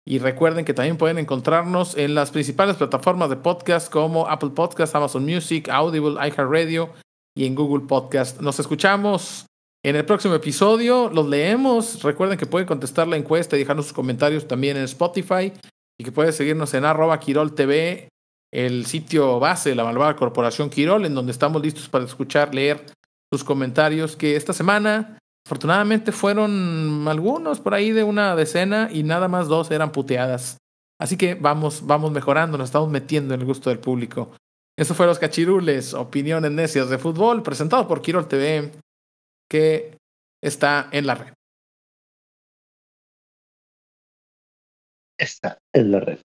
Y recuerden que también pueden encontrarnos en las principales plataformas de podcast como Apple Podcast, Amazon Music, Audible, iHeartRadio y en Google Podcast. Nos escuchamos en el próximo episodio. Los leemos. Recuerden que pueden contestar la encuesta y dejarnos sus comentarios también en Spotify y que pueden seguirnos en arroba Quirol TV, el sitio base de la malvada corporación Quirol, en donde estamos listos para escuchar, leer sus comentarios que esta semana Afortunadamente fueron algunos por ahí de una decena y nada más dos eran puteadas. Así que vamos, vamos mejorando, nos estamos metiendo en el gusto del público. Eso fue Los Cachirules, opiniones necias de fútbol, presentado por Quirol TV, que está en la red. Esta es la red.